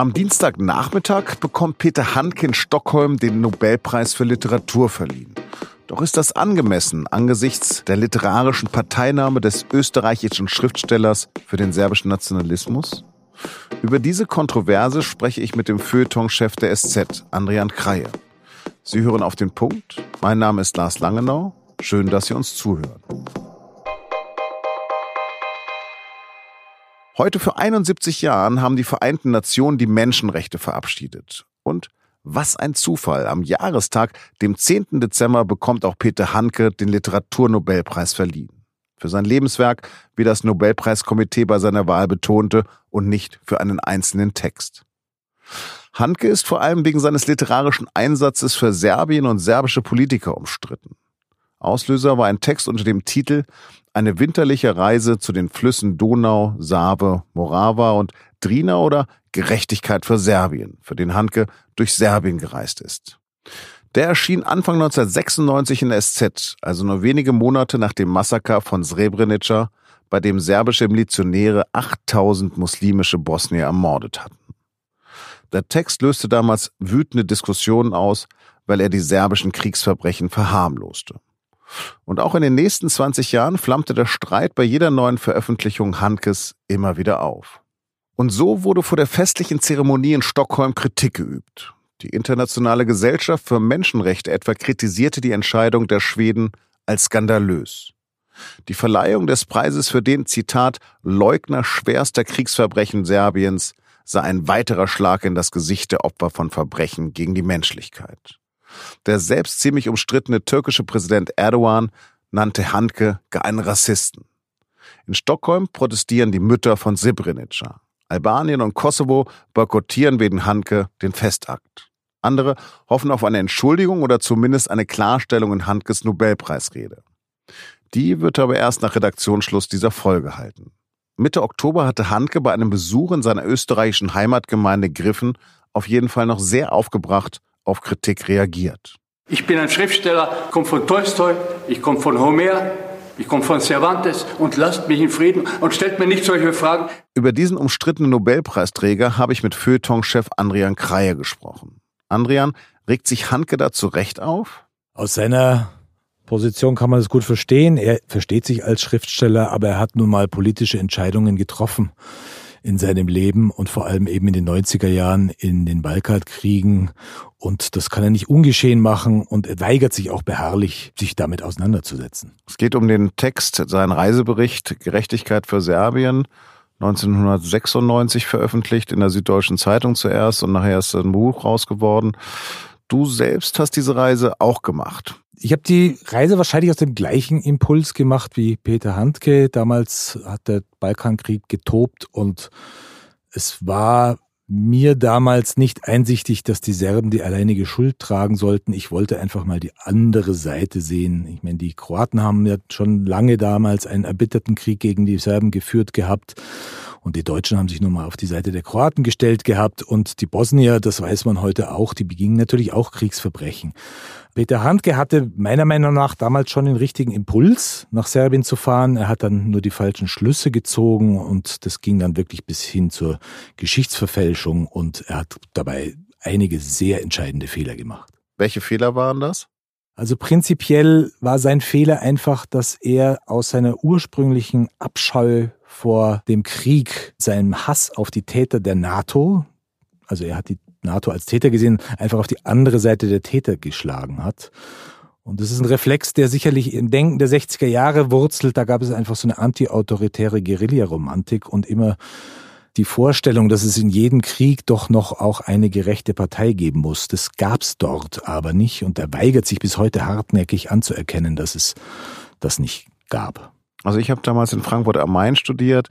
Am Dienstagnachmittag bekommt Peter Handke in Stockholm den Nobelpreis für Literatur verliehen. Doch ist das angemessen angesichts der literarischen Parteinahme des österreichischen Schriftstellers für den serbischen Nationalismus? Über diese Kontroverse spreche ich mit dem Feuilleton-Chef der SZ, Andrian Kreie. Sie hören auf den Punkt. Mein Name ist Lars Langenau. Schön, dass Sie uns zuhören. Heute vor 71 Jahren haben die Vereinten Nationen die Menschenrechte verabschiedet. Und was ein Zufall. Am Jahrestag, dem 10. Dezember, bekommt auch Peter Handke den Literaturnobelpreis verliehen. Für sein Lebenswerk, wie das Nobelpreiskomitee bei seiner Wahl betonte, und nicht für einen einzelnen Text. Handke ist vor allem wegen seines literarischen Einsatzes für Serbien und serbische Politiker umstritten. Auslöser war ein Text unter dem Titel Eine winterliche Reise zu den Flüssen Donau, Save, Morava und Drina oder Gerechtigkeit für Serbien, für den Handke durch Serbien gereist ist. Der erschien Anfang 1996 in der SZ, also nur wenige Monate nach dem Massaker von Srebrenica, bei dem serbische Milizionäre 8000 muslimische Bosnier ermordet hatten. Der Text löste damals wütende Diskussionen aus, weil er die serbischen Kriegsverbrechen verharmloste. Und auch in den nächsten 20 Jahren flammte der Streit bei jeder neuen Veröffentlichung Handkes immer wieder auf. Und so wurde vor der festlichen Zeremonie in Stockholm Kritik geübt. Die Internationale Gesellschaft für Menschenrechte etwa kritisierte die Entscheidung der Schweden als skandalös. Die Verleihung des Preises für den, Zitat, Leugner schwerster Kriegsverbrechen Serbiens sei ein weiterer Schlag in das Gesicht der Opfer von Verbrechen gegen die Menschlichkeit. Der selbst ziemlich umstrittene türkische Präsident Erdogan nannte Handke einen Rassisten. In Stockholm protestieren die Mütter von Srebrenica. Albanien und Kosovo boykottieren wegen Handke den Festakt. Andere hoffen auf eine Entschuldigung oder zumindest eine Klarstellung in Handkes Nobelpreisrede. Die wird aber erst nach Redaktionsschluss dieser Folge halten. Mitte Oktober hatte Handke bei einem Besuch in seiner österreichischen Heimatgemeinde Griffen auf jeden Fall noch sehr aufgebracht auf Kritik reagiert. Ich bin ein Schriftsteller, komme von Tolstoi, ich komme von Homer, ich komme von Cervantes und lasst mich in Frieden und stellt mir nicht solche Fragen. Über diesen umstrittenen Nobelpreisträger habe ich mit Feuilleton-Chef Andrian Kreie gesprochen. Andrian, regt sich Handke da zu Recht auf? Aus seiner Position kann man das gut verstehen. Er versteht sich als Schriftsteller, aber er hat nun mal politische Entscheidungen getroffen in seinem Leben und vor allem eben in den 90er Jahren in den Balkankriegen. Und das kann er nicht ungeschehen machen und er weigert sich auch beharrlich, sich damit auseinanderzusetzen. Es geht um den Text, seinen Reisebericht Gerechtigkeit für Serbien. 1996 veröffentlicht in der Süddeutschen Zeitung zuerst und nachher ist ein Buch rausgeworden. Du selbst hast diese Reise auch gemacht. Ich habe die Reise wahrscheinlich aus dem gleichen Impuls gemacht wie Peter Handke. Damals hat der Balkankrieg getobt und es war mir damals nicht einsichtig, dass die Serben die alleinige Schuld tragen sollten. Ich wollte einfach mal die andere Seite sehen. Ich meine, die Kroaten haben ja schon lange damals einen erbitterten Krieg gegen die Serben geführt gehabt. Und die Deutschen haben sich nun mal auf die Seite der Kroaten gestellt gehabt. Und die Bosnier, das weiß man heute auch, die begingen natürlich auch Kriegsverbrechen. Peter Handke hatte meiner Meinung nach damals schon den richtigen Impuls, nach Serbien zu fahren. Er hat dann nur die falschen Schlüsse gezogen und das ging dann wirklich bis hin zur Geschichtsverfälschung und er hat dabei einige sehr entscheidende Fehler gemacht. Welche Fehler waren das? Also prinzipiell war sein Fehler einfach, dass er aus seiner ursprünglichen Abscheu vor dem Krieg, seinem Hass auf die Täter der NATO, also er hat die NATO als Täter gesehen, einfach auf die andere Seite der Täter geschlagen hat. Und das ist ein Reflex, der sicherlich im Denken der 60er Jahre wurzelt. Da gab es einfach so eine antiautoritäre Guerilla-Romantik und immer die Vorstellung, dass es in jedem Krieg doch noch auch eine gerechte Partei geben muss. Das gab es dort aber nicht und er weigert sich bis heute hartnäckig anzuerkennen, dass es das nicht gab. Also ich habe damals in Frankfurt am Main studiert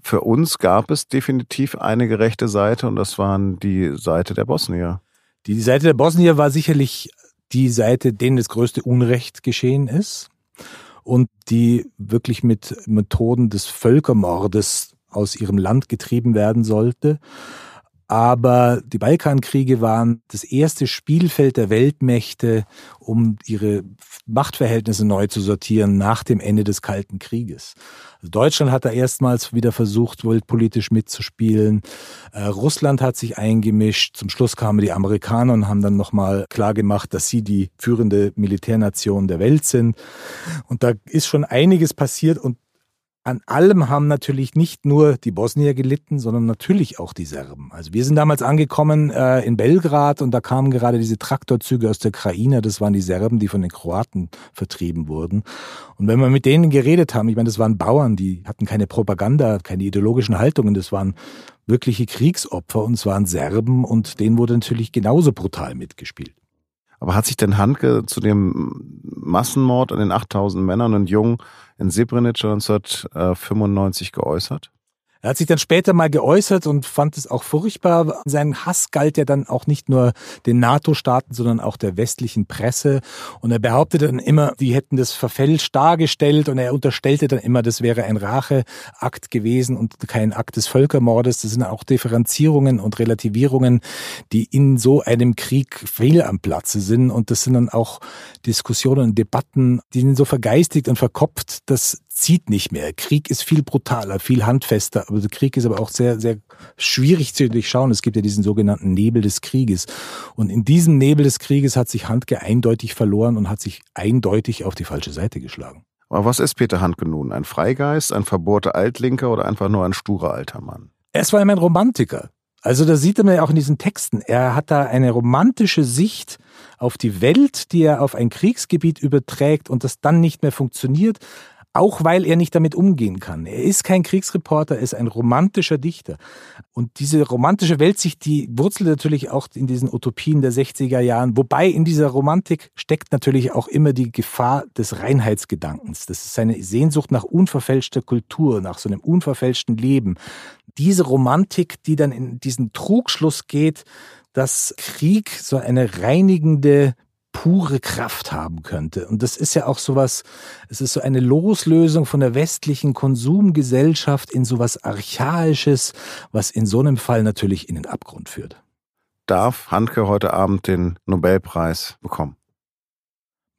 für uns gab es definitiv eine gerechte Seite und das waren die Seite der Bosnier. Die Seite der Bosnier war sicherlich die Seite, denen das größte Unrecht geschehen ist und die wirklich mit Methoden des Völkermordes aus ihrem Land getrieben werden sollte. Aber die Balkankriege waren das erste Spielfeld der Weltmächte, um ihre Machtverhältnisse neu zu sortieren nach dem Ende des Kalten Krieges. Also Deutschland hat da erstmals wieder versucht, weltpolitisch mitzuspielen. Äh, Russland hat sich eingemischt. Zum Schluss kamen die Amerikaner und haben dann nochmal klargemacht, dass sie die führende Militärnation der Welt sind. Und da ist schon einiges passiert und an allem haben natürlich nicht nur die Bosnier gelitten, sondern natürlich auch die Serben. Also wir sind damals angekommen äh, in Belgrad und da kamen gerade diese Traktorzüge aus der Ukraine. Das waren die Serben, die von den Kroaten vertrieben wurden. Und wenn wir mit denen geredet haben, ich meine, das waren Bauern, die hatten keine Propaganda, keine ideologischen Haltungen, das waren wirkliche Kriegsopfer und es waren Serben und denen wurde natürlich genauso brutal mitgespielt. Aber hat sich denn Handke zu dem Massenmord an den 8000 Männern und Jungen in Srebrenica 1995 geäußert? Er hat sich dann später mal geäußert und fand es auch furchtbar. Sein Hass galt ja dann auch nicht nur den NATO-Staaten, sondern auch der westlichen Presse. Und er behauptete dann immer, die hätten das verfälscht dargestellt und er unterstellte dann immer, das wäre ein Racheakt gewesen und kein Akt des Völkermordes. Das sind auch Differenzierungen und Relativierungen, die in so einem Krieg fehl am Platze sind. Und das sind dann auch Diskussionen und Debatten, die sind so vergeistigt und verkopft, dass zieht nicht mehr. Krieg ist viel brutaler, viel handfester, aber der Krieg ist aber auch sehr, sehr schwierig zu durchschauen. Es gibt ja diesen sogenannten Nebel des Krieges. Und in diesem Nebel des Krieges hat sich Handke eindeutig verloren und hat sich eindeutig auf die falsche Seite geschlagen. Aber was ist Peter Handke nun? Ein Freigeist, ein verbohrter Altlinker oder einfach nur ein sturer alter Mann? Er war immer ein Romantiker. Also da sieht man ja auch in diesen Texten. Er hat da eine romantische Sicht auf die Welt, die er auf ein Kriegsgebiet überträgt und das dann nicht mehr funktioniert auch weil er nicht damit umgehen kann. Er ist kein Kriegsreporter, er ist ein romantischer Dichter. Und diese romantische Weltsicht, die wurzelt natürlich auch in diesen Utopien der 60er Jahren, wobei in dieser Romantik steckt natürlich auch immer die Gefahr des Reinheitsgedankens. Das ist seine Sehnsucht nach unverfälschter Kultur, nach so einem unverfälschten Leben. Diese Romantik, die dann in diesen Trugschluss geht, dass Krieg so eine reinigende pure Kraft haben könnte. Und das ist ja auch sowas, es ist so eine Loslösung von der westlichen Konsumgesellschaft in sowas Archaisches, was in so einem Fall natürlich in den Abgrund führt. Darf Handke heute Abend den Nobelpreis bekommen?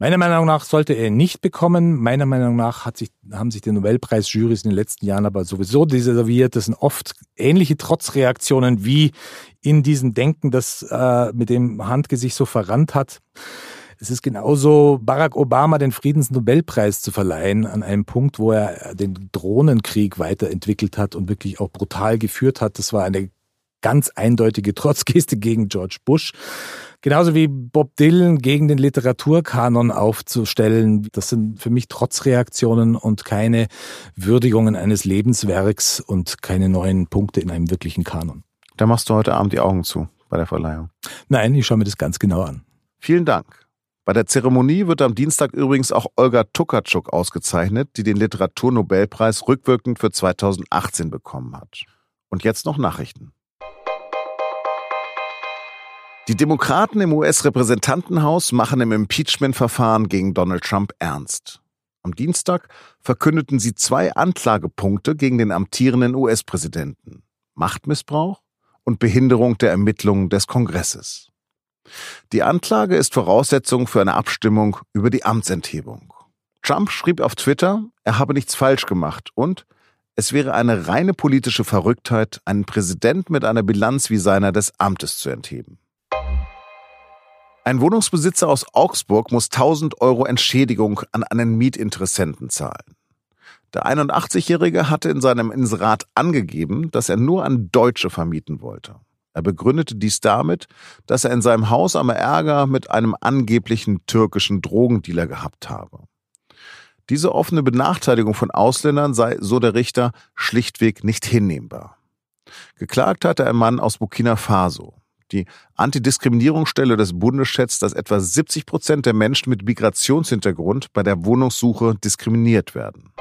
Meiner Meinung nach sollte er nicht bekommen. Meiner Meinung nach hat sich, haben sich die Nobelpreisjurys in den letzten Jahren aber sowieso deserviert. Das sind oft ähnliche Trotzreaktionen wie in diesem Denken, das äh, mit dem Handke sich so verrannt hat. Es ist genauso, Barack Obama den Friedensnobelpreis zu verleihen, an einem Punkt, wo er den Drohnenkrieg weiterentwickelt hat und wirklich auch brutal geführt hat. Das war eine ganz eindeutige Trotzgeste gegen George Bush. Genauso wie Bob Dylan gegen den Literaturkanon aufzustellen. Das sind für mich Trotzreaktionen und keine Würdigungen eines Lebenswerks und keine neuen Punkte in einem wirklichen Kanon. Da machst du heute Abend die Augen zu bei der Verleihung. Nein, ich schaue mir das ganz genau an. Vielen Dank. Bei der Zeremonie wird am Dienstag übrigens auch Olga Tukatschuk ausgezeichnet, die den Literaturnobelpreis rückwirkend für 2018 bekommen hat. Und jetzt noch Nachrichten. Die Demokraten im US-Repräsentantenhaus machen im Impeachment-Verfahren gegen Donald Trump ernst. Am Dienstag verkündeten sie zwei Anklagepunkte gegen den amtierenden US-Präsidenten. Machtmissbrauch und Behinderung der Ermittlungen des Kongresses. Die Anklage ist Voraussetzung für eine Abstimmung über die Amtsenthebung. Trump schrieb auf Twitter, er habe nichts falsch gemacht und es wäre eine reine politische Verrücktheit, einen Präsident mit einer Bilanz wie seiner des Amtes zu entheben. Ein Wohnungsbesitzer aus Augsburg muss 1000 Euro Entschädigung an einen Mietinteressenten zahlen. Der 81-Jährige hatte in seinem Inserat angegeben, dass er nur an Deutsche vermieten wollte. Er begründete dies damit, dass er in seinem Haus einmal Ärger mit einem angeblichen türkischen Drogendealer gehabt habe. Diese offene Benachteiligung von Ausländern sei, so der Richter, schlichtweg nicht hinnehmbar. Geklagt hatte ein Mann aus Burkina Faso. Die Antidiskriminierungsstelle des Bundes schätzt, dass etwa 70 Prozent der Menschen mit Migrationshintergrund bei der Wohnungssuche diskriminiert werden.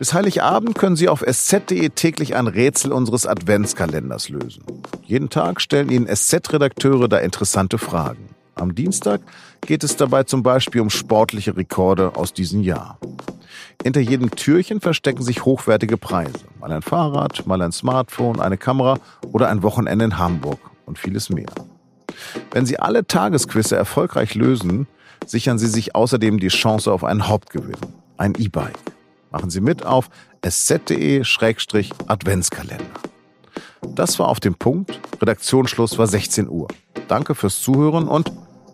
Bis Heiligabend können Sie auf sz.de täglich ein Rätsel unseres Adventskalenders lösen. Jeden Tag stellen Ihnen SZ-Redakteure da interessante Fragen. Am Dienstag geht es dabei zum Beispiel um sportliche Rekorde aus diesem Jahr. Hinter jedem Türchen verstecken sich hochwertige Preise. Mal ein Fahrrad, mal ein Smartphone, eine Kamera oder ein Wochenende in Hamburg und vieles mehr. Wenn Sie alle Tagesquizze erfolgreich lösen, sichern Sie sich außerdem die Chance auf einen Hauptgewinn, ein E-Bike. Machen Sie mit auf sz.de-adventskalender. Das war auf dem Punkt. Redaktionsschluss war 16 Uhr. Danke fürs Zuhören und